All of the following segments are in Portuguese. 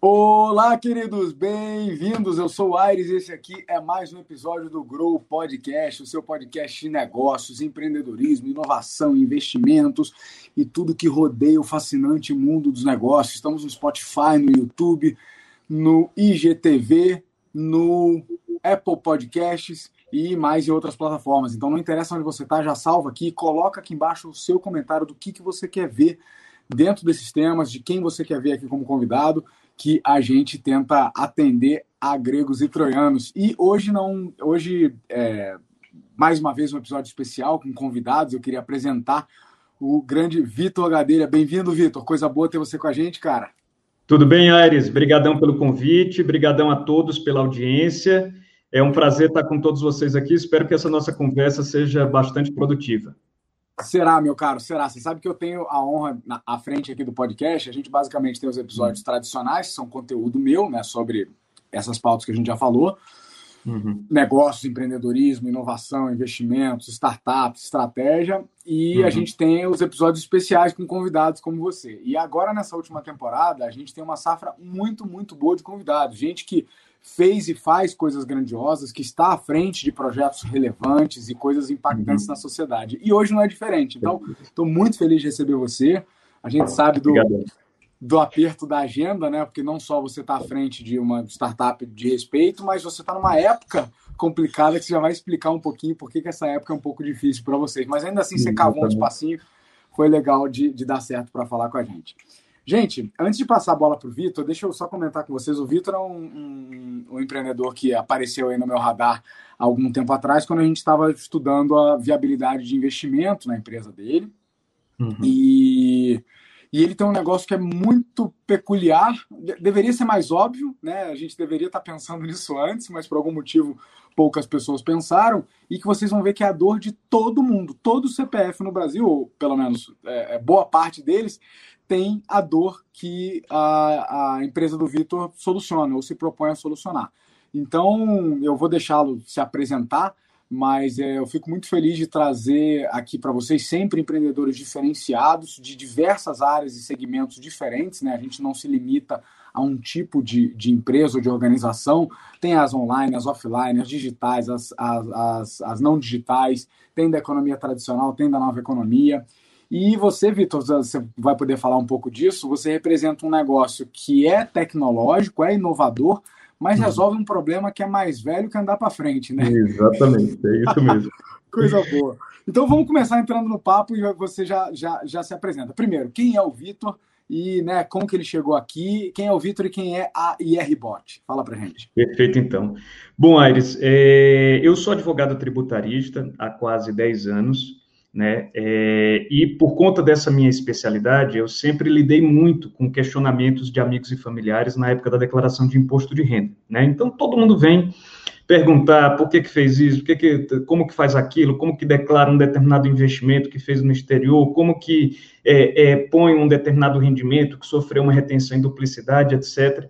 Olá, queridos, bem-vindos. Eu sou o Aires e esse aqui é mais um episódio do Grow Podcast, o seu podcast de negócios, empreendedorismo, inovação, investimentos e tudo que rodeia o fascinante mundo dos negócios. Estamos no Spotify, no YouTube, no IGTV, no Apple Podcasts e mais em outras plataformas. Então não interessa onde você está, já salva aqui, coloca aqui embaixo o seu comentário do que, que você quer ver dentro desses temas, de quem você quer ver aqui como convidado que a gente tenta atender a gregos e troianos. E hoje não, hoje é, mais uma vez um episódio especial com convidados. Eu queria apresentar o grande Vitor Gadelha. Bem-vindo, Vitor. Coisa boa ter você com a gente, cara. Tudo bem, Aires? Obrigadão pelo convite, obrigadão a todos pela audiência. É um prazer estar com todos vocês aqui. Espero que essa nossa conversa seja bastante produtiva. Será, meu caro, será. Você sabe que eu tenho a honra na, à frente aqui do podcast. A gente basicamente tem os episódios uhum. tradicionais, que são conteúdo meu, né, sobre essas pautas que a gente já falou. Uhum. Negócios, empreendedorismo, inovação, investimentos, startups, estratégia. E uhum. a gente tem os episódios especiais com convidados como você. E agora, nessa última temporada, a gente tem uma safra muito, muito boa de convidados. Gente que fez e faz coisas grandiosas, que está à frente de projetos relevantes e coisas impactantes uhum. na sociedade. E hoje não é diferente. Então, estou muito feliz de receber você. A gente sabe do, do aperto da agenda, né? Porque não só você está à frente de uma startup de respeito, mas você está numa época complicada que você já vai explicar um pouquinho por que essa época é um pouco difícil para vocês. Mas ainda assim, você cavou um espacinho, foi legal de, de dar certo para falar com a gente. Gente, antes de passar a bola para o Vitor, deixa eu só comentar com vocês. O Vitor é um, um, um, empreendedor que apareceu aí no meu radar há algum tempo atrás, quando a gente estava estudando a viabilidade de investimento na empresa dele. Uhum. E, e ele tem um negócio que é muito peculiar, deveria ser mais óbvio, né? A gente deveria estar tá pensando nisso antes, mas por algum motivo poucas pessoas pensaram, e que vocês vão ver que é a dor de todo mundo. Todo CPF no Brasil, ou pelo menos é, é boa parte deles, tem a dor que a, a empresa do Vitor soluciona ou se propõe a solucionar. Então, eu vou deixá-lo se apresentar, mas é, eu fico muito feliz de trazer aqui para vocês sempre empreendedores diferenciados, de diversas áreas e segmentos diferentes. Né? A gente não se limita a um tipo de, de empresa ou de organização. Tem as online, as offline, as digitais, as, as, as, as não digitais, tem da economia tradicional, tem da nova economia. E você, Vitor, você vai poder falar um pouco disso. Você representa um negócio que é tecnológico, é inovador, mas uhum. resolve um problema que é mais velho que andar para frente, né? Exatamente, é isso mesmo. Coisa boa. Então vamos começar entrando no papo e você já, já, já se apresenta. Primeiro, quem é o Vitor e né, como que ele chegou aqui? Quem é o Vitor e quem é a IRBot? Fala para gente. Perfeito, então. Bom, Aires, é... eu sou advogado tributarista há quase 10 anos né? É, e por conta dessa minha especialidade, eu sempre lidei muito com questionamentos de amigos e familiares na época da declaração de imposto de renda, né? Então todo mundo vem perguntar por que que fez isso, que que, como que faz aquilo, como que declara um determinado investimento que fez no exterior, como que é, é, põe um determinado rendimento que sofreu uma retenção em duplicidade, etc.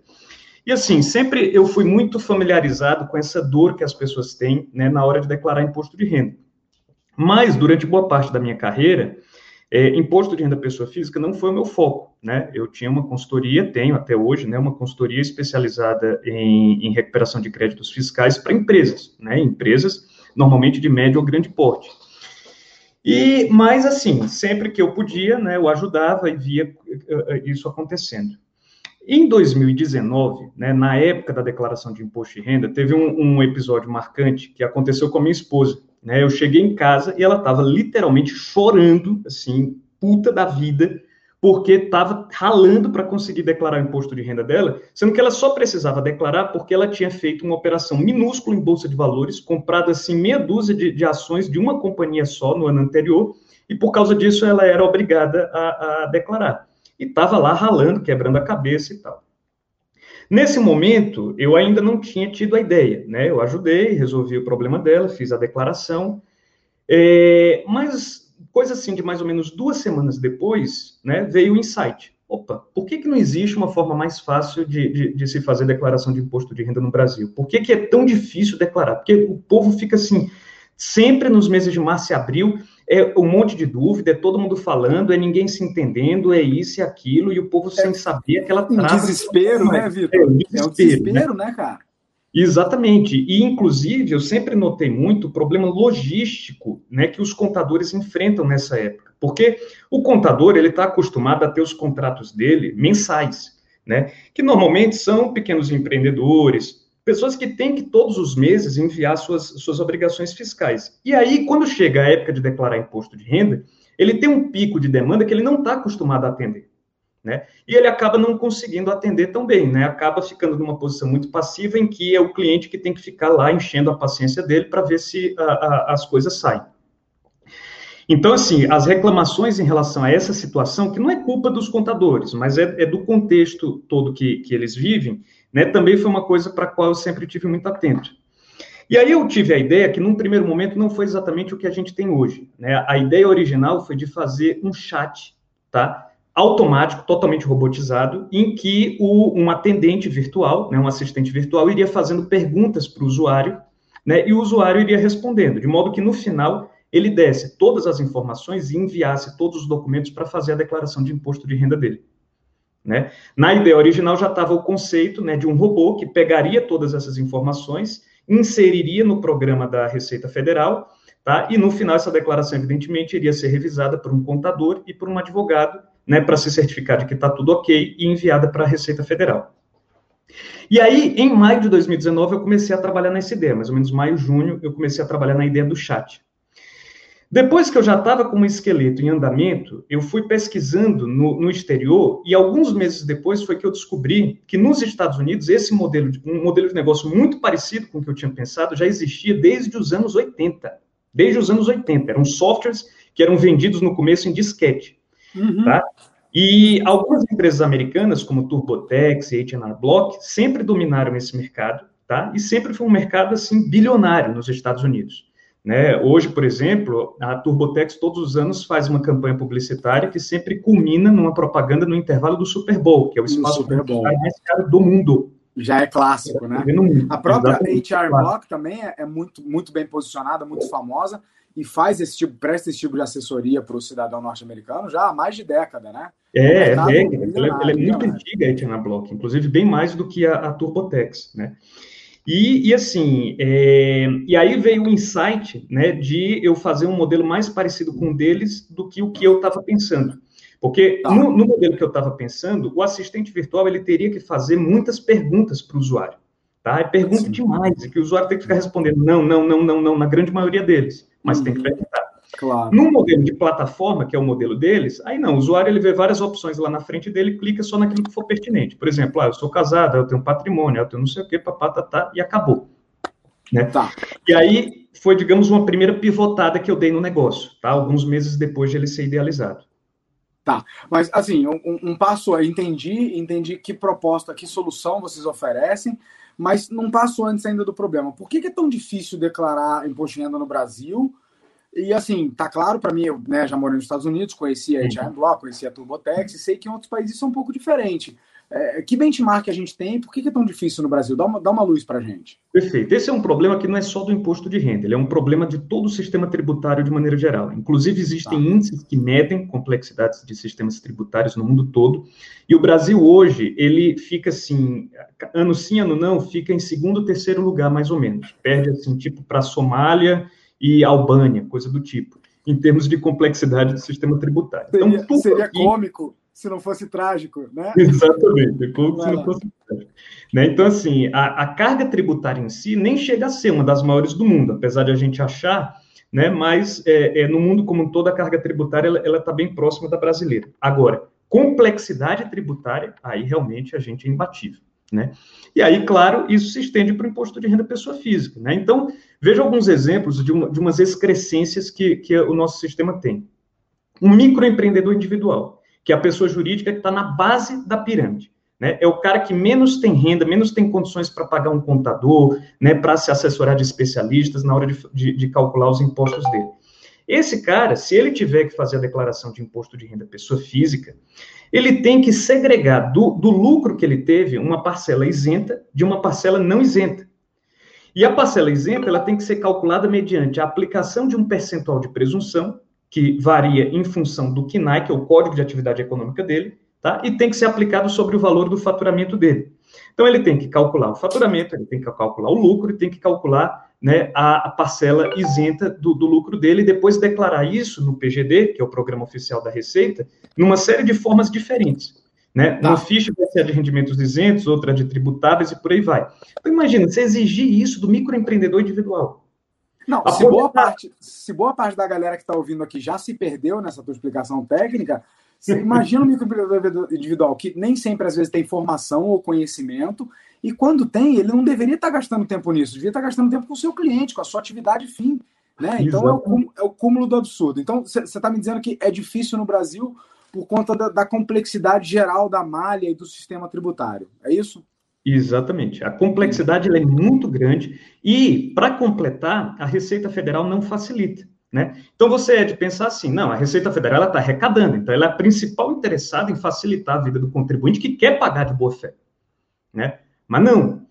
E assim, sempre eu fui muito familiarizado com essa dor que as pessoas têm né, na hora de declarar imposto de renda. Mas, durante boa parte da minha carreira, é, imposto de renda pessoa física não foi o meu foco, né? Eu tinha uma consultoria, tenho até hoje, né, uma consultoria especializada em, em recuperação de créditos fiscais para empresas, né? Empresas normalmente de médio ou grande porte. E, mas assim, sempre que eu podia, né, eu ajudava e via uh, isso acontecendo. Em 2019, né, na época da declaração de imposto de renda, teve um, um episódio marcante que aconteceu com a minha esposa. Né? Eu cheguei em casa e ela estava literalmente chorando, assim, puta da vida, porque estava ralando para conseguir declarar o imposto de renda dela, sendo que ela só precisava declarar porque ela tinha feito uma operação minúscula em bolsa de valores, comprado assim meia dúzia de, de ações de uma companhia só no ano anterior, e por causa disso ela era obrigada a, a declarar. E estava lá ralando, quebrando a cabeça e tal. Nesse momento, eu ainda não tinha tido a ideia, né? Eu ajudei, resolvi o problema dela, fiz a declaração, é, mas coisa assim de mais ou menos duas semanas depois, né, veio o insight. Opa, por que, que não existe uma forma mais fácil de, de, de se fazer declaração de imposto de renda no Brasil? Por que, que é tão difícil declarar? Porque o povo fica assim, Sempre nos meses de março e abril, é um monte de dúvida, é todo mundo falando, é ninguém se entendendo, é isso e aquilo, e o povo é, sem saber aquela trava. Um desespero, né, Vitor? É, um desespero, é um desespero né? né, cara? Exatamente. E, inclusive, eu sempre notei muito o problema logístico né, que os contadores enfrentam nessa época. Porque o contador ele está acostumado a ter os contratos dele mensais, né? Que normalmente são pequenos empreendedores, pessoas que têm que todos os meses enviar suas, suas obrigações fiscais. E aí, quando chega a época de declarar imposto de renda, ele tem um pico de demanda que ele não está acostumado a atender. Né? E ele acaba não conseguindo atender tão bem, né? acaba ficando numa posição muito passiva em que é o cliente que tem que ficar lá enchendo a paciência dele para ver se a, a, as coisas saem. Então, assim, as reclamações em relação a essa situação, que não é culpa dos contadores, mas é, é do contexto todo que, que eles vivem, né, também foi uma coisa para a qual eu sempre tive muito atento. E aí eu tive a ideia que, num primeiro momento, não foi exatamente o que a gente tem hoje. Né? A ideia original foi de fazer um chat, tá? automático, totalmente robotizado, em que o, um atendente virtual, né, um assistente virtual, iria fazendo perguntas para o usuário, né, e o usuário iria respondendo, de modo que no final ele desse todas as informações e enviasse todos os documentos para fazer a declaração de imposto de renda dele. Né? Na ideia original já estava o conceito né, de um robô que pegaria todas essas informações, inseriria no programa da Receita Federal, tá? e no final essa declaração, evidentemente, iria ser revisada por um contador e por um advogado, né, para se certificar de que está tudo ok e enviada para a Receita Federal. E aí, em maio de 2019, eu comecei a trabalhar nessa ideia, mais ou menos maio, junho, eu comecei a trabalhar na ideia do chat. Depois que eu já estava com o esqueleto em andamento, eu fui pesquisando no, no, exterior e alguns meses depois foi que eu descobri que nos Estados Unidos esse modelo, de, um modelo de negócio muito parecido com o que eu tinha pensado, já existia desde os anos 80. Desde os anos 80. Eram softwares que eram vendidos no começo em disquete. Uhum. Tá? E algumas empresas americanas, como TurboTax e H&R Block, sempre dominaram esse mercado, tá? E sempre foi um mercado, assim, bilionário nos Estados Unidos. Né? Hoje, por exemplo, a Turbotex todos os anos faz uma campanha publicitária que sempre culmina numa propaganda no intervalo do Super Bowl, que é o espaço Super Bowl. mais caro do mundo. Já é clássico, né? A própria HR Block também é, é muito, muito bem posicionada, muito famosa e faz esse tipo, presta esse tipo de assessoria para o cidadão norte-americano já há mais de década, né? É, é, ela, é, ela é muito antiga a HR Block, inclusive bem mais do que a, a Turbotex, né? E, e assim, é, e aí veio o insight, né, de eu fazer um modelo mais parecido com o deles do que o que eu estava pensando. Porque tá. no, no, modelo que eu estava pensando, o assistente virtual ele teria que fazer muitas perguntas para o usuário. Tá? É pergunta Sim. demais, e que o usuário tem que ficar respondendo não, não, não, não, não, na grande maioria deles, mas uhum. tem que uhum. perguntar. Claro. No modelo de plataforma, que é o modelo deles, aí não, o usuário ele vê várias opções lá na frente dele, clica só naquilo que for pertinente. Por exemplo, ah, eu sou casado, eu tenho patrimônio, eu tenho não sei o que, papá, tá, tá, e acabou. Né? Tá. E aí foi, digamos, uma primeira pivotada que eu dei no negócio, tá? Alguns meses depois de ele ser idealizado. Tá, mas assim, um, um passo é, entendi, entendi que proposta, que solução vocês oferecem, mas não passo antes ainda do problema. Por que, que é tão difícil declarar imposto de renda no Brasil? E assim, tá claro para mim, eu né, já morei nos Estados Unidos, conheci a HR Block, conheci a Turbotex, e sei que em outros países isso é um pouco diferente. É, que benchmark a gente tem? Por que, que é tão difícil no Brasil? Dá uma, dá uma luz para a gente. Perfeito. Esse é um problema que não é só do imposto de renda, ele é um problema de todo o sistema tributário de maneira geral. Inclusive, existem tá. índices que medem complexidades de sistemas tributários no mundo todo. E o Brasil hoje, ele fica assim, ano sim, ano não, fica em segundo, terceiro lugar, mais ou menos. Perde assim, tipo, para a Somália e Albânia, coisa do tipo, em termos de complexidade do sistema tributário. Seria, então, seria aqui... cômico se não fosse trágico, né? Exatamente, é como se não fosse trágico. Né? Então, assim, a, a, carga tributária em si nem chega a ser uma das maiores do mundo, apesar de a gente achar, né? Mas é, é no mundo como um todo, a carga tributária ela está bem próxima da brasileira. Agora, complexidade tributária, aí realmente a gente é imbatível. Né? E aí, claro, isso se estende para o imposto de renda pessoa física. Né? Então, veja alguns exemplos de, uma, de umas excrescências que, que o nosso sistema tem. Um microempreendedor individual, que é a pessoa jurídica que está na base da pirâmide. Né? É o cara que menos tem renda, menos tem condições para pagar um contador, né, para se assessorar de especialistas na hora de, de, de calcular os impostos dele. Esse cara, se ele tiver que fazer a declaração de imposto de renda pessoa física, ele tem que segregar do, do lucro que ele teve uma parcela isenta de uma parcela não isenta. E a parcela isenta ela tem que ser calculada mediante a aplicação de um percentual de presunção, que varia em função do KNAI, que é o Código de Atividade Econômica dele, tá? e tem que ser aplicado sobre o valor do faturamento dele. Então, ele tem que calcular o faturamento, ele tem que calcular o lucro e tem que calcular né, a, a, parcela isenta do, do, lucro dele e depois declarar isso no PGD, que é o Programa Oficial da Receita, numa série de formas diferentes. Né? Tá. Uma ficha vai ser de rendimentos isentos, outra de tributáveis e por aí vai. Então, imagina, você exigir isso do microempreendedor individual. Não, se boa, parte, se boa parte da galera que está ouvindo aqui já se perdeu nessa tua explicação técnica, você imagina um microempreendedor individual que nem sempre, às vezes, tem formação ou conhecimento, e quando tem, ele não deveria estar gastando tempo nisso, devia estar gastando tempo com o seu cliente, com a sua atividade fim. Né? Então é o, cúmulo, é o, cúmulo do absurdo. Então, você está me dizendo que é difícil no Brasil por conta da, da complexidade geral da malha e do sistema tributário. É isso? Exatamente. A complexidade é muito grande e, para completar, a Receita Federal não facilita. Né? Então você é de pensar assim, não, a Receita Federal está arrecadando, então ela é a principal interessada em facilitar a vida do contribuinte que quer pagar de boa fé. Né? Mas não.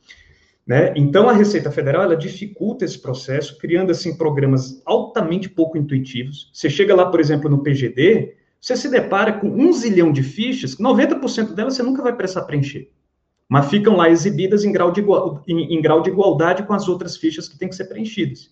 Né? Então a Receita Federal ela dificulta esse processo, criando assim programas altamente pouco intuitivos. Você chega lá, por exemplo, no PGD, você se depara com um zilhão de fichas, 90% delas você nunca vai precisar preencher. Mas ficam lá exibidas em grau, de igual, em, em grau de igualdade com as outras fichas que têm que ser preenchidas.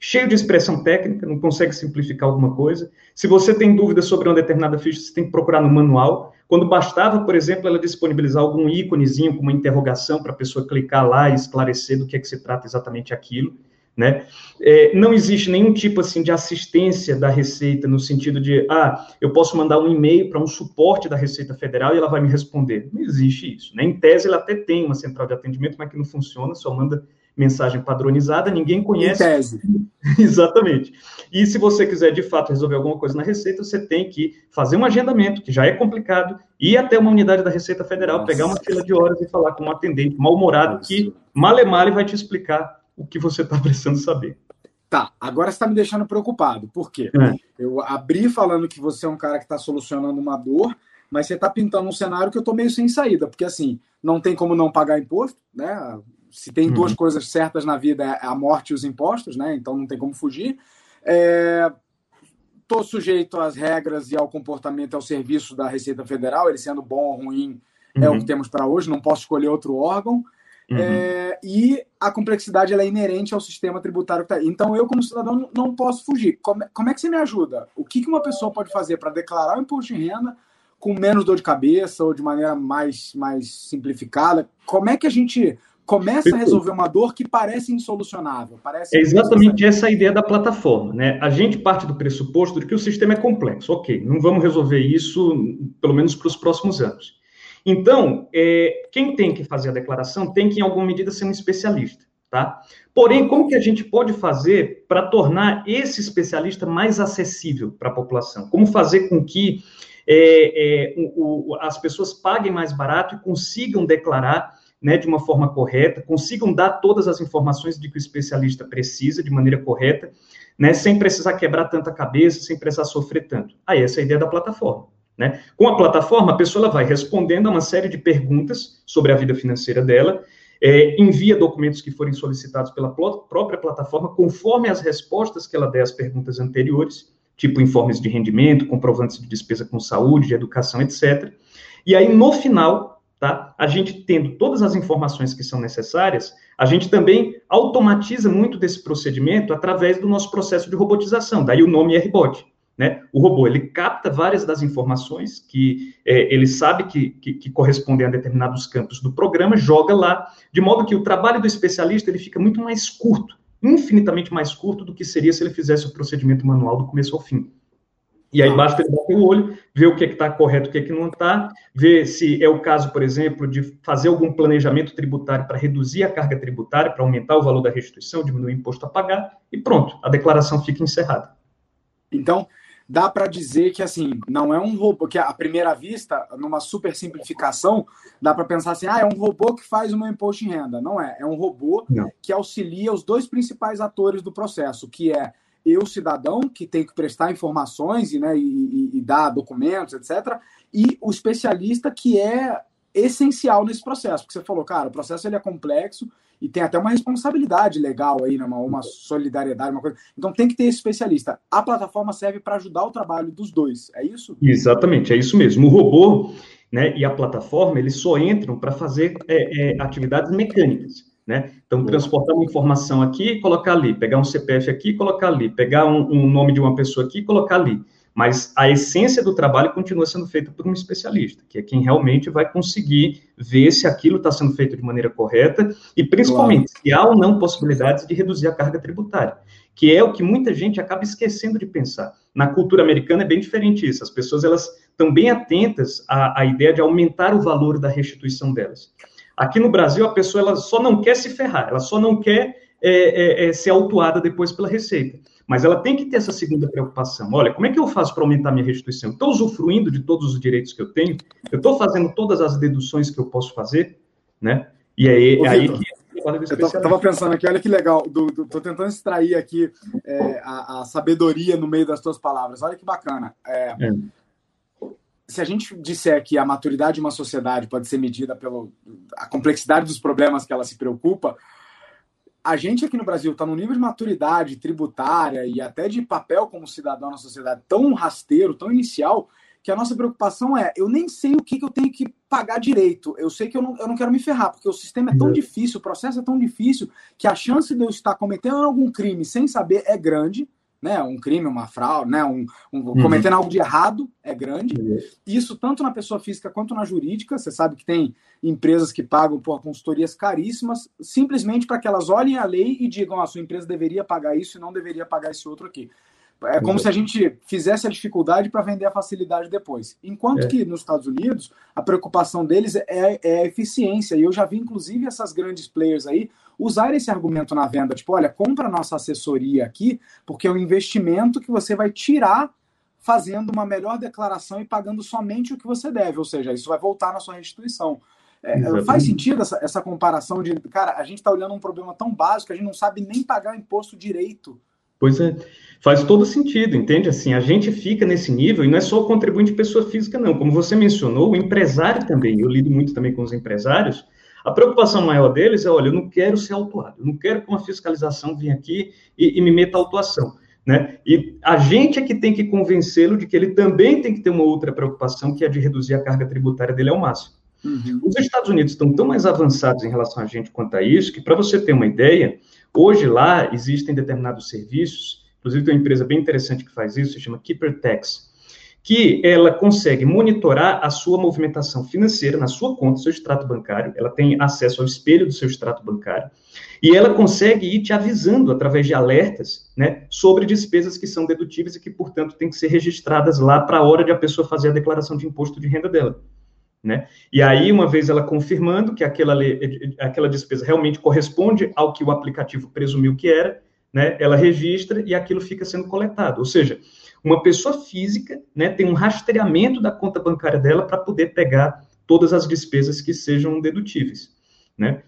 Cheio de expressão técnica, não consegue simplificar alguma coisa. Se você tem dúvida sobre uma determinada ficha, você tem que procurar no manual. Quando bastava, por exemplo, ela disponibilizar algum íconezinho com uma interrogação para a pessoa clicar lá e esclarecer do que é que se trata exatamente aquilo. Né? É, não existe nenhum tipo assim de assistência da Receita no sentido de, ah, eu posso mandar um e-mail para um suporte da Receita Federal e ela vai me responder. Não existe isso. Né? Em tese, ela até tem uma central de atendimento, mas que não funciona, só manda mensagem padronizada, ninguém conhece. Em tese. Exatamente. E se você quiser de fato resolver alguma coisa na Receita, você tem que fazer um agendamento, que já é complicado, ir até uma unidade da Receita Federal, Nossa. pegar uma fila de horas e falar com um atendente mal-humorado que male male vai te explicar o que você está precisando saber. Tá, agora você está me deixando preocupado. Por quê? É. Eu abri falando que você é um cara que está solucionando uma dor, mas você está pintando um cenário que eu estou meio sem saída, porque assim, não tem como não pagar imposto, né? Se tem uhum. duas coisas certas na vida, é a morte e os impostos, né? Então não tem como fugir. Estou é... sujeito às regras e ao comportamento, ao serviço da Receita Federal, ele sendo bom ou ruim, uhum. é o uhum. que temos para hoje, não posso escolher outro órgão. Uhum. É, e a complexidade ela é inerente ao sistema tributário que está aí. Então, eu, como cidadão, não posso fugir. Como, como é que você me ajuda? O que, que uma pessoa pode fazer para declarar o imposto de renda com menos dor de cabeça ou de maneira mais, mais simplificada? Como é que a gente começa a resolver uma dor que parece insolucionável? Parece é exatamente essa a ideia da plataforma. Né? A gente parte do pressuposto de que o sistema é complexo. Ok, não vamos resolver isso, pelo menos para os próximos anos. Então, é, quem tem que fazer a declaração tem que, em alguma medida, ser um especialista. Tá? Porém, como que a gente pode fazer para tornar esse especialista mais acessível para a população? Como fazer com que é, é, o, o, as pessoas paguem mais barato e consigam declarar né, de uma forma correta, consigam dar todas as informações de que o especialista precisa de maneira correta, né, sem precisar quebrar tanta cabeça, sem precisar sofrer tanto. Aí, essa é a ideia da plataforma. Né? Com a plataforma, a pessoa vai respondendo a uma série de perguntas sobre a vida financeira dela, é, envia documentos que forem solicitados pela própria plataforma, conforme as respostas que ela der às perguntas anteriores, tipo informes de rendimento, comprovantes de despesa com saúde, de educação, etc. E aí, no final, tá, a gente tendo todas as informações que são necessárias, a gente também automatiza muito desse procedimento através do nosso processo de robotização, daí o nome RBot. Né? O robô ele capta várias das informações que é, ele sabe que, que, que, correspondem a determinados campos do programa, joga lá, de modo que o trabalho do especialista ele fica muito mais curto, infinitamente mais curto do que seria se ele fizesse o procedimento manual do começo ao fim. E aí basta ele bater o olho, ver o que é está correto, o que é que não está, ver se é o caso, por exemplo, de fazer algum planejamento tributário para reduzir a carga tributária, para aumentar o valor da restituição, diminuir o imposto a pagar, e pronto, a declaração fica encerrada. Então, dá para dizer que assim não é um robô que à primeira vista numa super simplificação dá para pensar assim ah é um robô que faz o meu imposto de renda não é é um robô não. que auxilia os dois principais atores do processo que é eu cidadão que tem que prestar informações e, né, e, e, e dar documentos etc e o especialista que é essencial nesse processo, porque você falou, cara, o processo ele é complexo e tem até uma responsabilidade legal aí, né, uma, uma solidariedade, uma coisa. Então tem que ter esse especialista. A plataforma serve para ajudar o trabalho dos dois, é isso? Exatamente, é isso mesmo. O robô né, e a plataforma, eles só entram para fazer é, é, atividades mecânicas. Né? Então, transportar uma informação aqui e colocar ali, pegar um CPF aqui e colocar ali, pegar um, um nome de uma pessoa aqui e colocar ali. Mas a essência do trabalho continua sendo feita por um especialista, que é quem realmente vai conseguir ver se aquilo está sendo feito de maneira correta e, principalmente, claro. se há ou não possibilidades de reduzir a carga tributária, que é o que muita gente acaba esquecendo de pensar. Na cultura americana é bem diferente isso. As pessoas elas estão bem atentas à, à ideia de aumentar o valor da restituição delas. Aqui no Brasil, a pessoa ela só não quer se ferrar, ela só não quer é, é, é, ser autuada depois pela Receita. Mas ela tem que ter essa segunda preocupação. Olha, como é que eu faço para aumentar minha restituição? Estou usufruindo de todos os direitos que eu tenho? Eu estou fazendo todas as deduções que eu posso fazer? Né? E aí, Ô, aí que eu estava pensando aqui, olha que legal, estou tentando extrair aqui é, a, a, sabedoria no meio das tuas palavras. Olha que bacana. É, é. Se a gente disser que a maturidade de uma sociedade pode ser medida pela complexidade dos problemas que ela se preocupa, a gente aqui no Brasil está num nível de maturidade tributária e até de papel como cidadão na sociedade tão rasteiro, tão inicial, que a nossa preocupação é: eu nem sei o que, que eu tenho que pagar direito. Eu sei que eu não, eu não quero me ferrar, porque o sistema é tão uhum. difícil, o processo é tão difícil, que a chance de eu estar cometendo algum crime sem saber é grande né, um crime, uma fraude, né, um, um uhum. cometendo algo de errado é grande. Uhum. Isso tanto na pessoa física quanto na jurídica. Você sabe que tem empresas que pagam por consultorias caríssimas simplesmente para que elas olhem a lei e digam: a ah, sua empresa deveria pagar isso e não deveria pagar esse outro aqui. É como se a gente fizesse a dificuldade para vender a facilidade depois. Enquanto é. que nos Estados Unidos, a preocupação deles é, é, a eficiência. E eu já vi, inclusive, essas grandes players aí usar esse argumento na venda. Tipo, olha, compra a nossa assessoria aqui, porque é um investimento que você vai tirar fazendo uma melhor declaração e pagando somente o que você deve. Ou seja, isso vai voltar na sua restituição. É, faz sentido essa, essa comparação de, cara, a gente está olhando um problema tão básico que a gente não sabe nem pagar o imposto direito. Pois é, faz todo sentido, entende? Assim, a gente fica nesse nível, e não é só o contribuinte pessoa física, não. Como você mencionou, o empresário também, eu lido muito também com os empresários, a preocupação maior deles é, olha, eu não quero ser autuado, eu não quero que uma fiscalização venha aqui e, e me meta autuação. Né? E a gente é que tem que convencê-lo de que ele também tem que ter uma outra preocupação, que é de reduzir a carga tributária dele ao máximo. Uhum. Os Estados Unidos estão tão mais avançados em relação a gente quanto a isso, que, para você ter uma ideia, Hoje lá existem determinados serviços, inclusive tem uma empresa bem interessante que faz isso, se chama Keeper Tax, que ela consegue monitorar a sua movimentação financeira na sua conta, seu extrato bancário, ela tem acesso ao espelho do seu extrato bancário, e ela consegue ir te avisando através de alertas, né, sobre despesas que são dedutíveis e que, portanto, têm que ser registradas lá para a hora de a pessoa fazer a declaração de imposto de renda dela. Né? E aí, uma vez ela confirmando que aquela, aquela despesa realmente corresponde ao que o aplicativo presumiu que era, né, ela registra e aquilo fica sendo coletado. Ou seja, uma pessoa física né, tem um rastreamento da conta bancária dela para poder pegar todas as despesas que sejam dedutíveis. Né?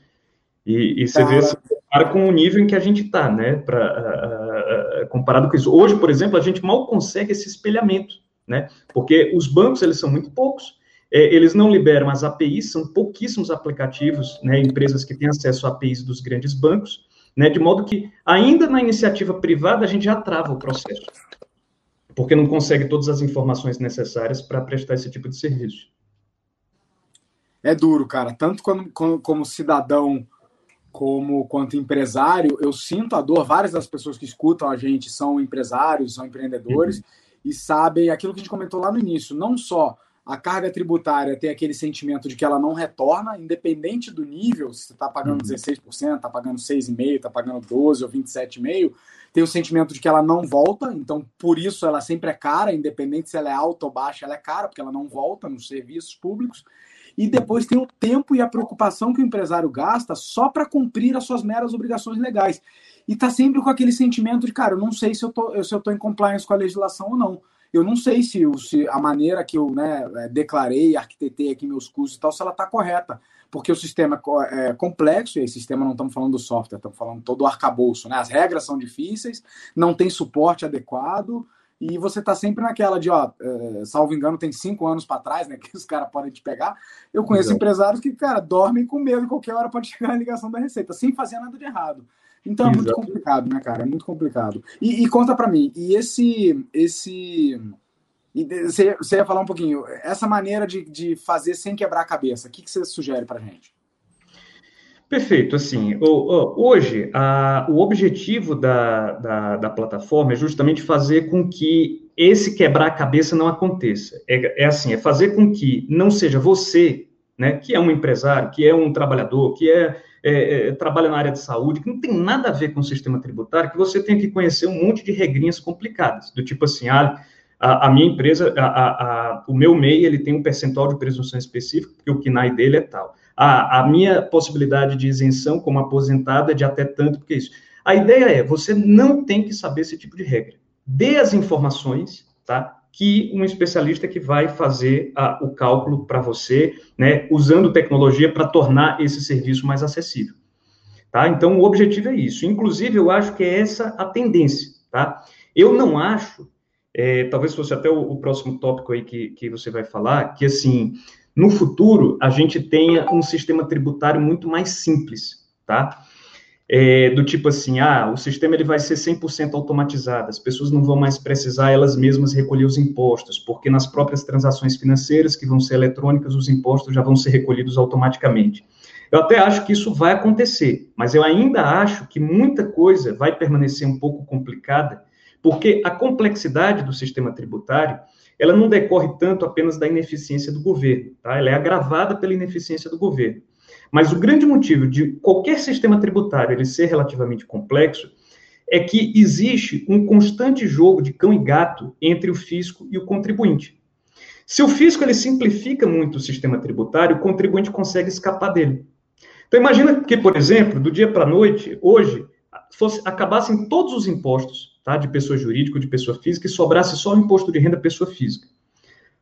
E, e você vê se compara com o nível em que a gente está, né? Pra, uh, uh, comparado com isso. Hoje, por exemplo, a gente mal consegue esse espelhamento, né? Porque os bancos eles são muito poucos é, eles não liberam as APIs, são pouquíssimos aplicativos, né, empresas que têm acesso a APIs dos grandes bancos, né, de modo que, ainda na iniciativa privada, a gente já trava o processo, porque não consegue todas as informações necessárias para prestar esse tipo de serviço. É duro, cara. Tanto como, como, como cidadão como quanto empresário, eu sinto a dor. Várias das pessoas que escutam a gente são empresários, são empreendedores uhum. e sabem aquilo que a gente comentou lá no início, não só a carga tributária tem aquele sentimento de que ela não retorna, independente do nível, se você está pagando uhum. 16%, está pagando 6,5%, está pagando 12% ou 27,5%, tem o sentimento de que ela não volta, então por isso ela sempre é cara, independente se ela é alta ou baixa, ela é cara, porque ela não volta nos serviços públicos. E depois tem o tempo e a preocupação que o empresário gasta só para cumprir as suas meras obrigações legais. E está sempre com aquele sentimento de, cara, eu não sei se eu tô, se eu tô em compliance com a legislação ou não eu não sei se, se a maneira que eu né, é, declarei, arquitetei aqui meus cursos e tal, se ela está correta. Porque o sistema é complexo, e esse sistema não estamos falando do software, estamos falando todo o arcabouço. Né? As regras são difíceis, não tem suporte adequado, e você tá sempre naquela de, ó, é, salvo engano, tem cinco anos para trás, né, que os caras podem te pegar. Eu conheço Exato. empresários que, cara, dormem com medo, qualquer hora pode chegar a ligação da Receita, sem fazer nada de errado. Então é Exato. muito complicado, né, cara? É muito complicado. E, e conta para mim, e esse. esse você, você ia falar um pouquinho, essa maneira de, de fazer sem quebrar a cabeça, o que, que você sugere para gente? Perfeito, assim, hoje a, o objetivo da, da, da, plataforma é justamente fazer com que esse quebrar a cabeça não aconteça. É, é, assim, é fazer com que não seja você, né, que é um empresário, que é um trabalhador, que é, é, é trabalha na área de saúde, que não tem nada a ver com o sistema tributário, que você tenha que conhecer um monte de regrinhas complicadas, do tipo assim, ah, a, a minha empresa, a, a, o meu MEI, ele tem um percentual de presunção específico, porque o KNAI dele é tal a, a minha possibilidade de isenção como aposentada é de até tanto, porque isso. A ideia é, você não tem que saber esse tipo de regra. Dê as informações, tá? Que um especialista que vai fazer a, o cálculo para você, né? Usando tecnologia para tornar esse serviço mais acessível. Tá? Então, o objetivo é isso. Inclusive, eu acho que é essa a tendência, tá? Eu não acho, é, talvez fosse até o, o, próximo tópico aí que, que você vai falar, que assim, no futuro a gente tenha um sistema tributário muito mais simples, tá? É, do tipo assim, ah, o sistema ele vai ser 100% automatizado, as pessoas não vão mais precisar elas mesmas recolher os impostos, porque nas próprias transações financeiras que vão ser eletrônicas, os impostos já vão ser recolhidos automaticamente. Eu até acho que isso vai acontecer, mas eu ainda acho que muita coisa vai permanecer um pouco complicada, porque a complexidade do sistema tributário ela não decorre tanto apenas da ineficiência do governo, tá? Ela é agravada pela ineficiência do governo. Mas o grande motivo de qualquer sistema tributário ele ser relativamente complexo é que existe um constante jogo de cão e gato entre o fisco e o contribuinte. Se o fisco ele simplifica muito o sistema tributário, o contribuinte consegue escapar dele. Então imagina que, por exemplo, do dia para a noite, hoje, fosse, acabassem todos os impostos tá? de pessoa jurídica ou de pessoa física, e sobrasse só o imposto de renda pessoa física.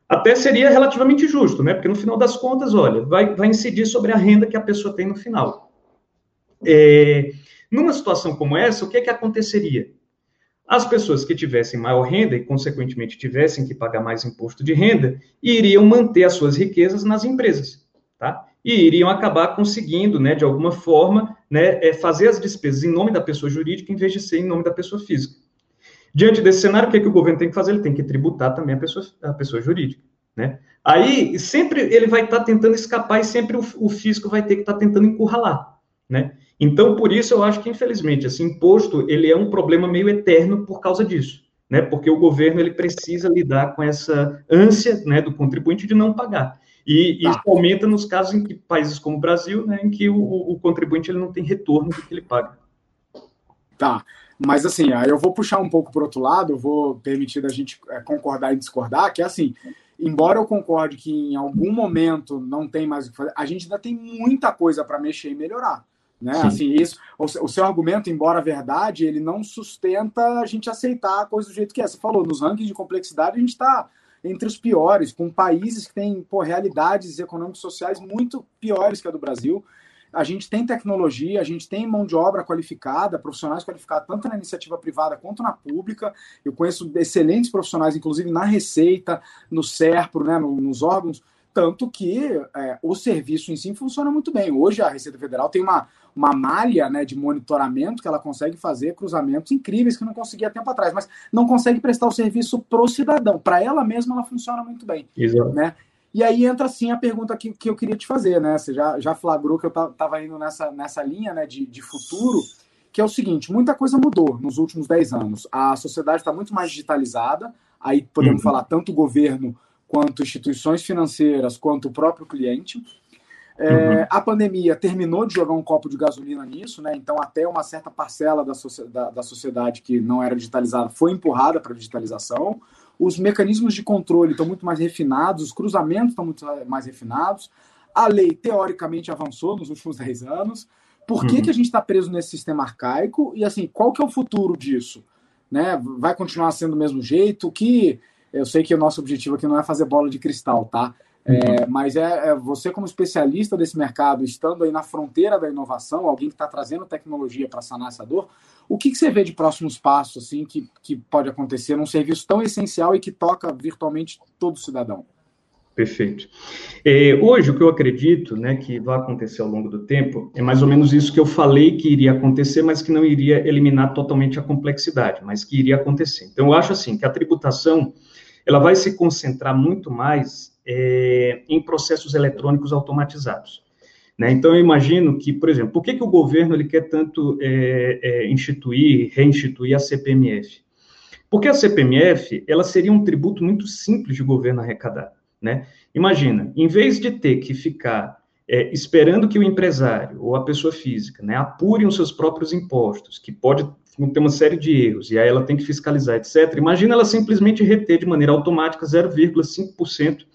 Até seria relativamente justo, né? Porque no final das contas, olha, vai, vai incidir sobre a renda que a pessoa tem no final. É, numa situação como essa, o que é que aconteceria? As pessoas que tivessem maior renda e, consequentemente, tivessem que pagar mais imposto de renda, iriam manter as suas riquezas nas empresas, tá? E iriam acabar conseguindo, né, de alguma forma, né, é, fazer as despesas em nome da pessoa jurídica em vez de ser em nome da pessoa física. Diante desse cenário, o que, é que o governo tem que fazer? Ele tem que tributar também a pessoa, a pessoa jurídica. Né? Aí, sempre ele vai estar tá tentando escapar e sempre o, o fisco vai ter que estar tá tentando encurralar. Né? Então, por isso, eu acho que, infelizmente, esse imposto ele é um problema meio eterno por causa disso. Né? Porque o governo ele precisa lidar com essa ânsia né, do contribuinte de não pagar. E tá. isso aumenta nos casos em que países como o Brasil, né, em que o, o contribuinte ele não tem retorno do que ele paga. Tá. Mas assim, aí eu vou puxar um pouco para outro lado, vou permitir da gente é, concordar e discordar, que é assim, embora eu concorde que em algum momento não tem mais o que fazer, a gente ainda tem muita coisa para mexer e melhorar. Né? Assim, isso, o, seu argumento, embora verdade, ele não sustenta a gente aceitar a coisa do jeito que é. Você falou, nos rankings de complexidade, a gente está entre os piores, com países que têm pô, realidades econômicas e sociais muito piores que a do Brasil a gente tem tecnologia, a gente tem mão de obra qualificada, profissionais qualificados, tanto na iniciativa privada quanto na pública. Eu conheço excelentes profissionais, inclusive na Receita, no SERPRO, né, nos órgãos, tanto que é, o serviço em si funciona muito bem. Hoje a Receita Federal tem uma, uma malha né, de monitoramento que ela consegue fazer cruzamentos incríveis que não conseguia tempo atrás, mas não consegue prestar o serviço para o cidadão. Para ela mesma, ela funciona muito bem. Exato. Né? E aí entra sim a pergunta que, que eu queria te fazer, né? Você já, já flagrou que eu estava indo nessa, nessa linha né, de, de futuro, que é o seguinte: muita coisa mudou nos últimos 10 anos. A sociedade está muito mais digitalizada, aí podemos uhum. falar tanto governo quanto instituições financeiras, quanto o próprio cliente. É, uhum. A pandemia terminou de jogar um copo de gasolina nisso, né? Então, até uma certa parcela da, da, da sociedade que não era digitalizada foi empurrada para a digitalização os mecanismos de controle estão muito mais refinados, os cruzamentos estão muito mais refinados, a lei teoricamente avançou nos últimos 10 anos. Por que, uhum. que a gente está preso nesse sistema arcaico? E assim, qual que é o futuro disso? Né? Vai continuar sendo do mesmo jeito? Que eu sei que o nosso objetivo aqui não é fazer bola de cristal, tá? É, mas é, é, você, como especialista desse mercado, estando aí na fronteira da inovação, alguém que está trazendo tecnologia para sanar essa dor, o que, que, você vê de próximos passos assim que, que pode acontecer num serviço tão essencial e que toca virtualmente todo cidadão? Perfeito. É, hoje, o que eu acredito né, que vai acontecer ao longo do tempo é mais ou menos isso que eu falei que iria acontecer, mas que não iria eliminar totalmente a complexidade, mas que iria acontecer. Então, eu acho assim que a tributação ela vai se concentrar muito mais é, em processos eletrônicos automatizados. Né? Então, eu imagino que, por exemplo, por que, que o governo ele quer tanto é, é, instituir, reinstituir a CPMF? Porque a CPMF ela seria um tributo muito simples de governo arrecadar. Né? Imagina, em vez de ter que ficar é, esperando que o empresário ou a pessoa física né, apurem os seus próprios impostos, que pode ter uma série de erros, e aí ela tem que fiscalizar, etc. Imagina ela simplesmente reter de maneira automática 0,5%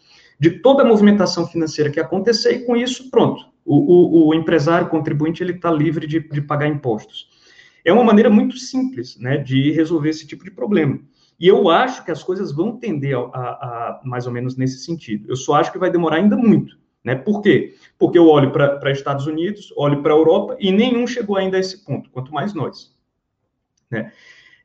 de toda a movimentação financeira que acontecer, e com isso, pronto, o, o, o empresário, contribuinte, ele está livre de, de pagar impostos. É uma maneira muito simples né, de resolver esse tipo de problema. E eu acho que as coisas vão tender a, a, a mais ou menos nesse sentido. Eu só acho que vai demorar ainda muito. Né? Por quê? Porque eu olho para Estados Unidos, olho para a Europa e nenhum chegou ainda a esse ponto, quanto mais nós. Né?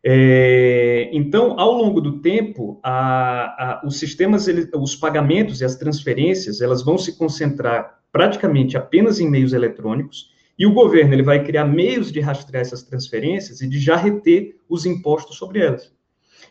É, então, ao longo do tempo, a, a, os sistemas, eles, os pagamentos e as transferências, elas vão se concentrar praticamente apenas em meios eletrônicos, e o governo ele vai criar meios de rastrear essas transferências e de já reter os impostos sobre elas.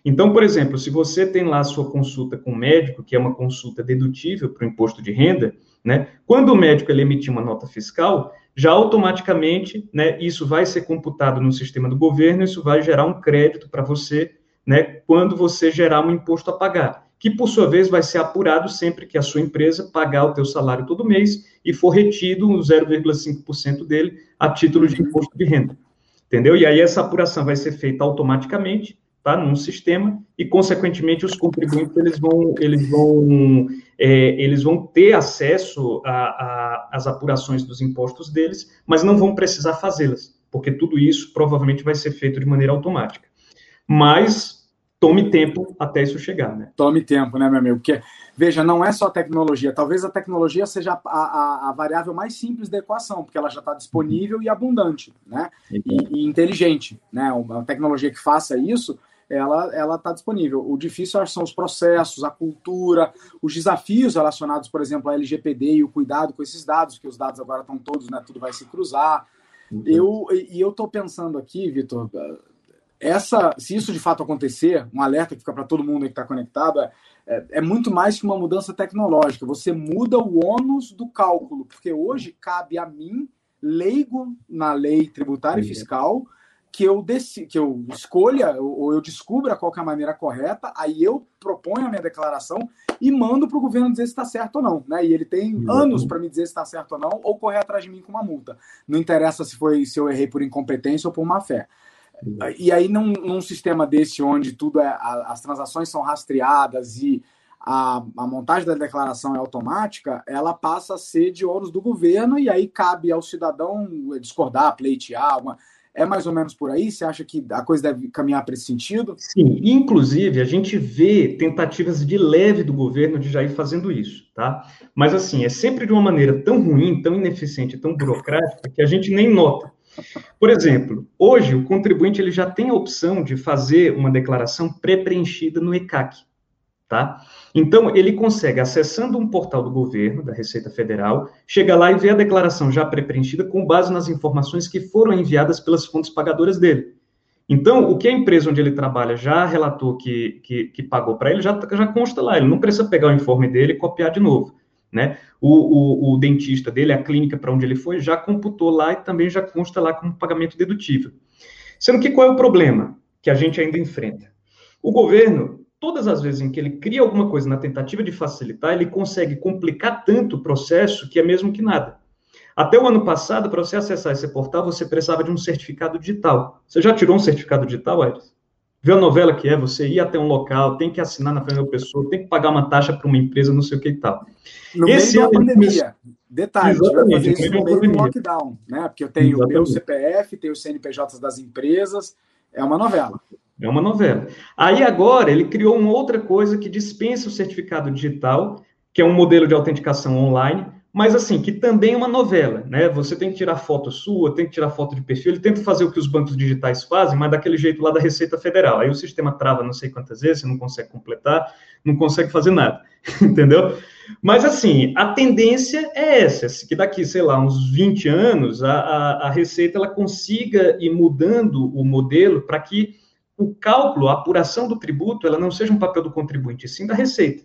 Então, por exemplo, se você tem lá a sua consulta com o médico, que é uma consulta dedutível para o imposto de renda, né? Quando o médico ele emitir uma nota fiscal, já automaticamente, né, isso vai ser computado no sistema do governo, isso vai gerar um crédito para você, né, quando você gerar um imposto a pagar, que por sua vez vai ser apurado sempre que a sua empresa pagar o teu salário todo mês e for retido 0,5% dele a título de imposto de renda. Entendeu? E aí essa apuração vai ser feita automaticamente tá, num sistema e, consequentemente, os contribuintes eles vão, eles vão, é, eles vão ter acesso às apurações dos impostos deles, mas não vão precisar fazê-las, porque tudo isso provavelmente vai ser feito de maneira automática. Mas tome tempo até isso chegar, né? Tome tempo, né, meu amigo? Porque, veja, não é só tecnologia. Talvez a tecnologia seja a, a, a variável mais simples da equação, porque ela já está disponível e abundante, né? E, e, inteligente, né? Uma tecnologia que faça isso, ela ela está disponível. O difícil são os processos, a cultura, os desafios relacionados, por exemplo, à LGPD e o cuidado com esses dados, que os dados agora estão todos, né? Tudo vai se cruzar. Uhum. Eu e eu estou pensando aqui, Vitor, essa, se isso de fato acontecer, um alerta que fica para todo mundo que está conectado é, é, é, muito mais que uma mudança tecnológica. Você muda o ônus do cálculo, porque hoje cabe a mim, leigo na lei tributária e fiscal, que eu, deci, que eu escolha ou eu descubra qual é a maneira correta, aí eu proponho a minha declaração e mando para o governo dizer se está certo ou não. Né? E ele tem anos para me dizer se está certo ou não, ou correr atrás de mim com uma multa. Não interessa se foi se eu errei por incompetência ou por má fé. E aí, num, num sistema desse, onde tudo é, a, as transações são rastreadas e a, a, montagem da declaração é automática, ela passa a ser de ônus do governo e aí cabe ao cidadão discordar, pleitear, uma, é mais ou menos por aí? Você acha que a coisa deve caminhar para esse sentido? Sim, inclusive a gente vê tentativas de leve do governo de já ir fazendo isso, tá? Mas assim, é sempre de uma maneira tão ruim, tão ineficiente, tão burocrática que a gente nem nota. Por exemplo, hoje o contribuinte ele já tem a opção de fazer uma declaração pré-preenchida no ECAC, tá? Então, ele consegue, acessando um portal do governo, da Receita Federal, chega lá e vê a declaração já pré-preenchida com base nas informações que foram enviadas pelas fontes pagadoras dele. Então, o que a empresa onde ele trabalha já relatou que, que, que pagou para ele, já, já consta lá. Ele não precisa pegar o informe dele e copiar de novo. Né? O, o, o dentista dele, a clínica para onde ele foi, já computou lá e também já consta lá como pagamento dedutível. Sendo que qual é o problema que a gente ainda enfrenta? O governo todas as vezes em que ele cria alguma coisa na tentativa de facilitar, ele consegue complicar tanto o processo que é mesmo que nada. Até o ano passado, para você acessar esse portal, você precisava de um certificado digital. Você já tirou um certificado digital, Aires? Vê a novela que é, você ir até um local, tem que assinar na primeira pessoa, tem que pagar uma taxa para uma empresa, não sei o que e tal. No Esse meio da pandemia. Detalhe, Exatamente, fazer isso no meio do lockdown, né? Porque eu tenho o meu CPF, tenho os CNPJs das empresas, é uma novela. É uma novela. Aí agora ele criou uma outra coisa que dispensa o certificado digital que é um modelo de autenticação online, mas assim, que também é uma novela, né? Você tem que tirar foto sua, tem que tirar foto de perfil, ele tenta fazer o que os bancos digitais fazem, mas daquele jeito lá da Receita Federal. Aí o sistema trava não sei quantas vezes, você não consegue completar, não consegue fazer nada, entendeu? Mas assim, a tendência é essa, que daqui, sei lá, uns 20 anos, a, a, a Receita ela consiga ir mudando o modelo para que o cálculo, a apuração do tributo, ela não seja um papel do contribuinte, sim da Receita.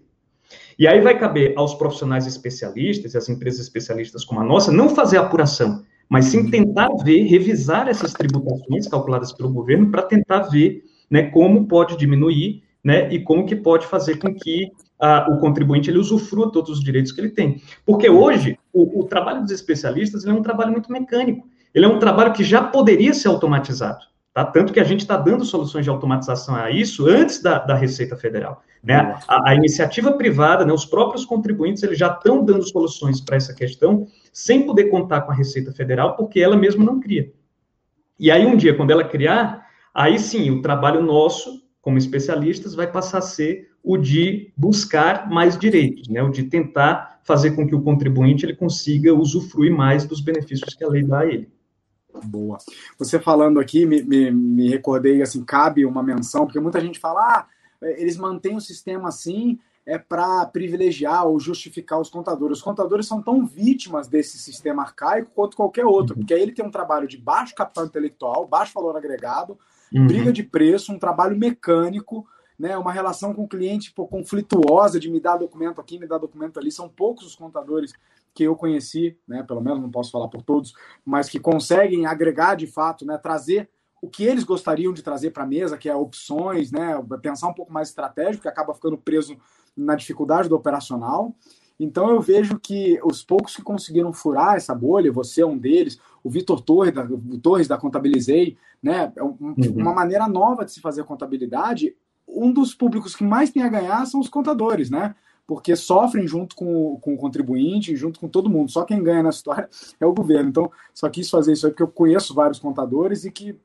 E aí vai caber aos profissionais especialistas e às empresas especialistas como a nossa não fazer apuração, mas sim tentar ver, revisar essas tributações calculadas pelo governo para tentar ver né, como pode diminuir né, e como que pode fazer com que o contribuinte ele usufrua todos os direitos que ele tem. Porque hoje, o, o trabalho dos especialistas é um trabalho muito mecânico. Ele é um trabalho que já poderia ser automatizado. Tá? Tanto que a gente está dando soluções de automatização a isso antes da, da Receita Federal. Né? A, a, iniciativa privada, né, os próprios contribuintes, eles já estão dando soluções para essa questão, sem poder contar com a Receita Federal, porque ela mesma não cria. E aí, um dia, quando ela criar, aí sim, o trabalho nosso, como especialistas, vai passar a ser o de buscar mais direitos, né? o de tentar fazer com que o contribuinte ele consiga usufruir mais dos benefícios que a lei dá a ele. Boa. Você falando aqui, me, me, me recordei, assim, cabe uma menção, porque muita gente fala, ah, eles mantêm o sistema assim é para privilegiar ou justificar os contadores. Os contadores são tão vítimas desse sistema arcaico quanto qualquer outro, uhum. porque aí ele tem um trabalho de baixo capital intelectual, baixo valor agregado, uhum. briga de preço, um trabalho mecânico, né, uma relação com o cliente pô, conflituosa de me dar documento aqui, me dar documento ali. São poucos os contadores que eu conheci, né, pelo menos não posso falar por todos, mas que conseguem agregar de fato, né, trazer o que eles gostariam de trazer para a mesa, que é opções, né, pensar um pouco mais estratégico, que acaba ficando preso na dificuldade do operacional. Então eu vejo que os poucos que conseguiram furar essa bolha, você é um deles, o Vitor Torres da, Torres da Contabilizei, né, é um, uhum. uma maneira nova de se fazer contabilidade. Um dos públicos que mais tem a ganhar são os contadores, né? Porque sofrem junto com, com o contribuinte, junto com todo mundo. Só quem ganha na história é o governo. Então, só quis fazer isso aí porque eu conheço vários contadores e que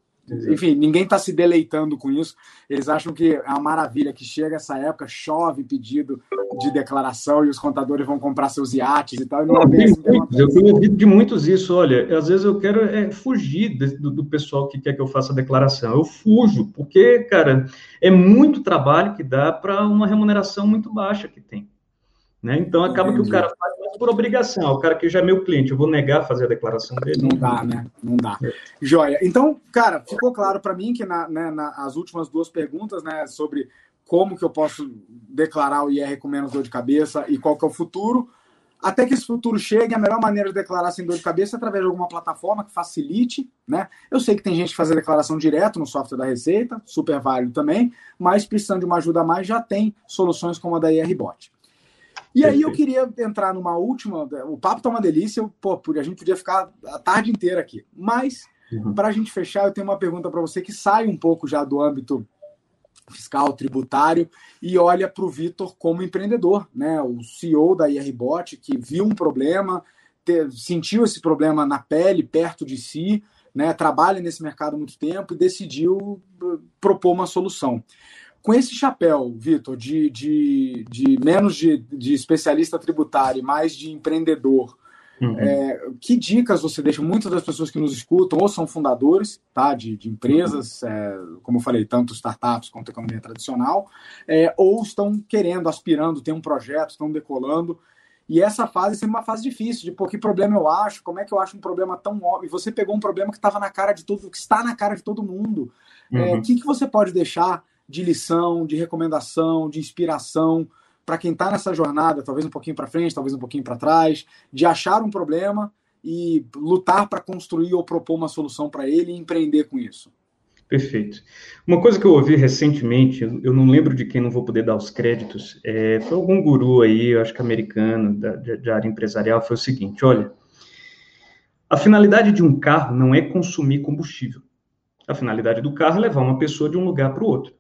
enfim, ninguém está se deleitando com isso. Eles acham que é uma maravilha que chega essa época, chove pedido de declaração e os contadores vão comprar seus iates e tal. E não, não assim eu tenho ouvido de muitos isso. Olha, às vezes eu quero é, fugir do, do, pessoal que quer que eu faça a declaração. Eu fujo, porque, cara, é muito trabalho que dá para uma remuneração muito baixa que tem. Né? Então acaba Entendi. que o cara faz por obrigação. O cara que já é meu cliente, eu vou negar fazer a declaração dele. Não dá, né? Não dá. É. Joia. Então, cara, ficou claro para mim que na, né, nas últimas duas perguntas, né, sobre como que eu posso declarar o IR com menos dor de cabeça e qual que é o futuro. Até que esse futuro chegue, a melhor maneira de declarar sem dor de cabeça é através de alguma plataforma que facilite, né? Eu sei que tem gente que faz a declaração direto no software da Receita, super válido também, mas precisando de uma ajuda a mais, já tem soluções como a da IRBot. E Perfeito. aí eu queria entrar numa última. O papo tá uma delícia, pô, a gente podia ficar a tarde inteira aqui. Mas, uhum. para a gente fechar, eu tenho uma pergunta para você que sai um pouco já do âmbito fiscal, tributário, e olha para o Vitor como empreendedor, né? O CEO da IRBot, que viu um problema, ter, sentiu esse problema na pele, perto de si, né? Trabalha nesse mercado há muito tempo e decidiu uh, propor uma solução com esse chapéu, Vitor, de, de, de menos de, de especialista tributário, mais de empreendedor, uhum. é, que dicas você deixa? Muitas das pessoas que nos escutam ou são fundadores tá, de, de empresas, uhum. é, como eu falei, tanto startups quanto economia tradicional, é, ou estão querendo, aspirando, tem um projeto, estão decolando. E essa fase é uma fase difícil, de pô, que problema eu acho, como é que eu acho um problema tão óbvio. E você pegou um problema que estava na cara de todo, que está na cara de todo mundo. É, o uhum. que, que você pode deixar de lição, de recomendação, de inspiração para quem está nessa jornada, talvez um pouquinho para frente, talvez um pouquinho para trás, de achar um problema e lutar para construir ou propor uma solução para ele e empreender com isso. Perfeito. Uma coisa que eu ouvi recentemente, eu não lembro de quem, não vou poder dar os créditos, é, foi algum guru aí, eu acho que americano, da, de, área empresarial, foi o seguinte: olha, a finalidade de um carro não é consumir combustível. A finalidade do carro é levar uma pessoa de um lugar para o outro.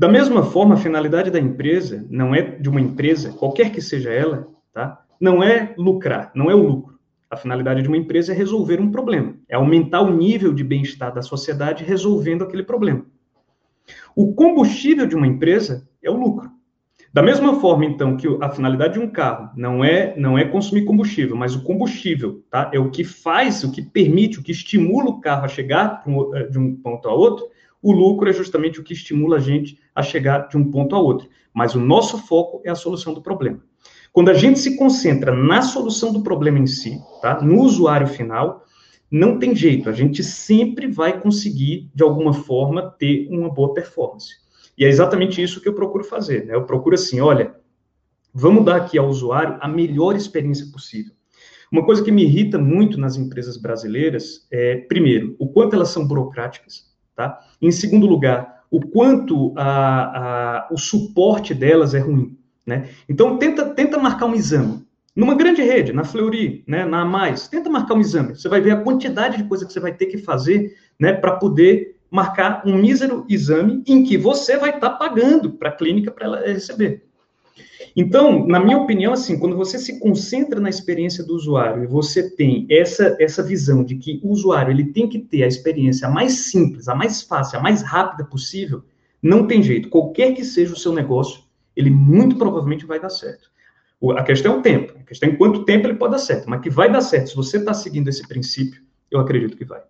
Da mesma forma, a finalidade da empresa não é de uma empresa, qualquer que seja ela, tá? Não é lucrar, não é o lucro. A finalidade de uma empresa é resolver um problema, é aumentar o nível de bem-estar da sociedade resolvendo aquele problema. O combustível de uma empresa é o lucro. Da mesma forma, então, que a finalidade de um carro não é não é consumir combustível, mas o combustível, tá? É o que faz, o que permite, o que estimula o carro a chegar eh, de um ponto a outro. O lucro é justamente o que estimula a gente a chegar de um ponto a outro. Mas o nosso foco é a solução do problema. Quando a gente se concentra na solução do problema em si, tá? No usuário final, não tem jeito, a gente sempre vai conseguir, de alguma forma, ter uma boa performance. E é exatamente isso que eu procuro fazer. Né? Eu procuro assim, olha, vamos dar aqui ao usuário a melhor experiência possível. Uma coisa que me irrita muito nas empresas brasileiras é, primeiro, o quanto elas são burocráticas, tá? Em segundo lugar, o quanto a, a, o suporte delas é ruim, né? Então, tenta, tenta marcar um exame. Numa grande rede, na Fleury, né, na Mais, tenta marcar um exame. Você vai ver a quantidade de coisa que você vai ter que fazer né, para poder marcar um mísero exame em que você vai estar tá pagando para a clínica para ela receber. Então, na minha opinião, assim, quando você se concentra na experiência do usuário e você tem essa, essa visão de que o usuário ele tem que ter a experiência mais simples, a mais fácil, a mais rápida possível, não tem jeito. Qualquer que seja o seu negócio, ele muito provavelmente vai dar certo. A questão é o tempo. A questão é quanto tempo ele pode dar certo. Mas que vai dar certo, se você está seguindo esse princípio, eu acredito que vai.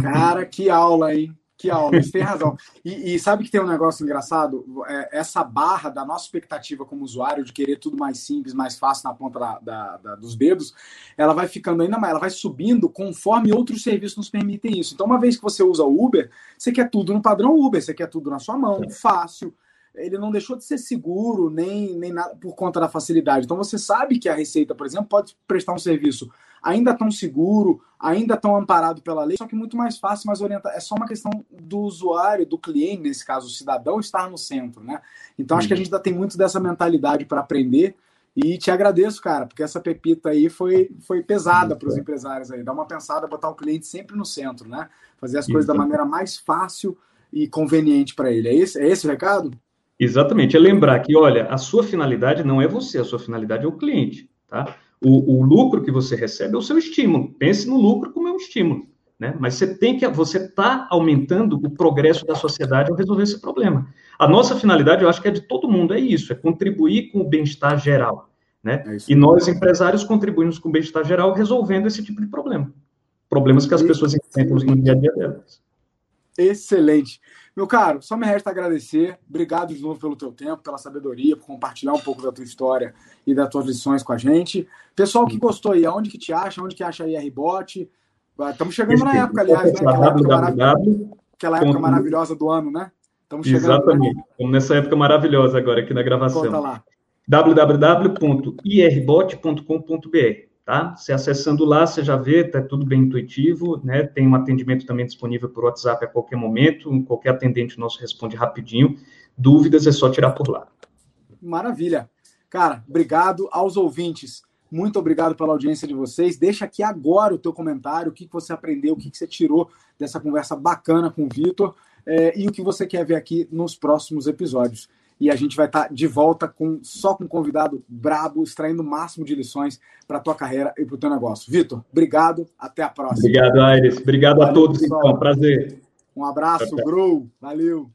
Cara, que aula, hein? Que aula, você tem razão. E, e, sabe que tem um negócio engraçado? É, essa barra da nossa expectativa como usuário de querer tudo mais simples, mais fácil na ponta da, da, da, dos dedos, ela vai ficando ainda mais, ela vai subindo conforme outros serviços nos permitem isso. Então, uma vez que você usa o Uber, você quer tudo no padrão Uber, você quer tudo na sua mão, fácil, ele não deixou de ser seguro nem, nem nada por conta da facilidade. Então você sabe que a Receita, por exemplo, pode prestar um serviço ainda tão seguro, ainda tão amparado pela lei, só que muito mais fácil, mais orientado. É só uma questão do usuário, do cliente, nesse caso, o cidadão, estar no centro, né? Então acho que a uhum. gente ainda tem muito dessa mentalidade para aprender. E te agradeço, cara, porque essa pepita aí foi, foi pesada para os empresários aí. Dá uma pensada, botar o cliente sempre no centro, né? Fazer as coisas da maneira mais fácil e conveniente para ele. É esse, é esse o recado? Exatamente, é lembrar que, olha, a sua finalidade não é você, a sua finalidade é o cliente, tá? O, o lucro que você recebe é o seu estímulo. Pense no lucro como é um estímulo, né? Mas você tem que, você está aumentando o progresso da sociedade ao resolver esse problema. A nossa finalidade, eu acho que é de todo mundo, é isso, é contribuir com o bem-estar geral, né? É e nós, empresários, contribuímos com o bem-estar geral resolvendo esse tipo de problema. Problemas que as pessoas enfrentam no dia a dia delas. Excelente. Meu caro, só me resta agradecer. Obrigado de novo pelo teu tempo, pela sabedoria, por compartilhar um pouco da tua história e das tuas lições com a gente. Pessoal que gostou aí, aonde que te acha? Onde que acha aí a Ribot? Estamos chegando na época, aliás, né? Aquela época, maravilhosa, aquela época maravilhosa do ano, né? Estamos chegando. Exatamente. Estamos nessa época maravilhosa agora aqui na gravação. Conta lá. www.irbot.com.br tá? Se acessando lá, você já vê, tá tudo bem intuitivo, né? Tem um atendimento também disponível por WhatsApp a qualquer momento, qualquer atendente nosso responde rapidinho. Dúvidas é só tirar por lá. Maravilha. Cara, obrigado aos ouvintes. Muito obrigado pela audiência de vocês. Deixa aqui agora o teu comentário, o que você aprendeu, o que você tirou dessa conversa bacana com o Vitor é, e o que você quer ver aqui nos próximos episódios e a gente vai estar tá de volta com só com um convidado brabo, extraindo o máximo de lições para a tua carreira e para o teu negócio. Vitor, obrigado, até a próxima. Obrigado, Aires. Obrigado Valeu, a todos, pessoal. então, prazer. Um abraço, Grow. Valeu.